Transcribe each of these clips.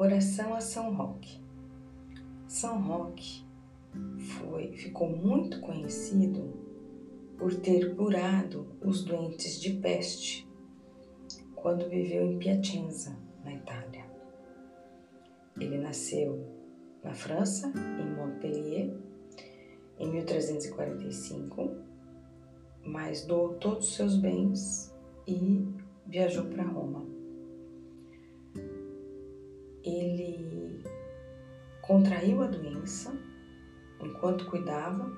Oração a São Roque. São Roque foi, ficou muito conhecido por ter curado os doentes de peste quando viveu em Piacenza, na Itália. Ele nasceu na França, em Montpellier, em 1345, mas doou todos os seus bens e viajou para Roma. Ele contraiu a doença enquanto cuidava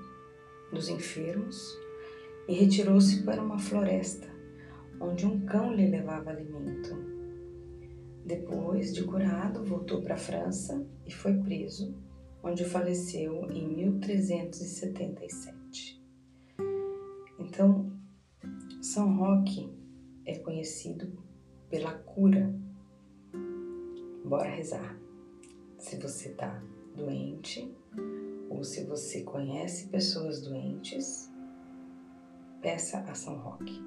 dos enfermos e retirou-se para uma floresta, onde um cão lhe levava alimento. Depois de curado, voltou para a França e foi preso, onde faleceu em 1377. Então, São Roque é conhecido pela cura. Bora rezar. Se você está doente ou se você conhece pessoas doentes, peça a São Roque.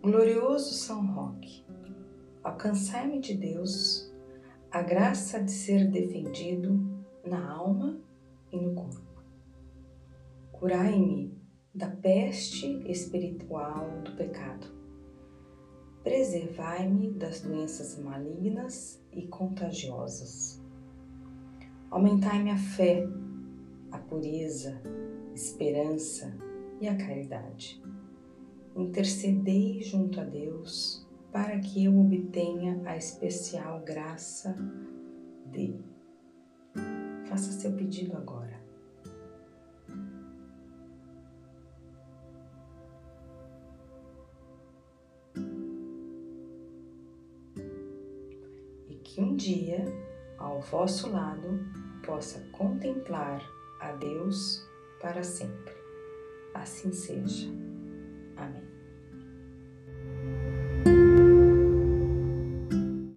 Glorioso São Roque, alcançai-me de Deus a graça de ser defendido na alma e no corpo. Curai-me da peste espiritual do pecado. Preservai-me das doenças malignas e contagiosas. Aumentai-me a fé, a pureza, esperança e a caridade. Intercedei junto a Deus para que eu obtenha a especial graça de. Faça seu pedido agora. Que um dia, ao vosso lado, possa contemplar a Deus para sempre. Assim seja. Amém.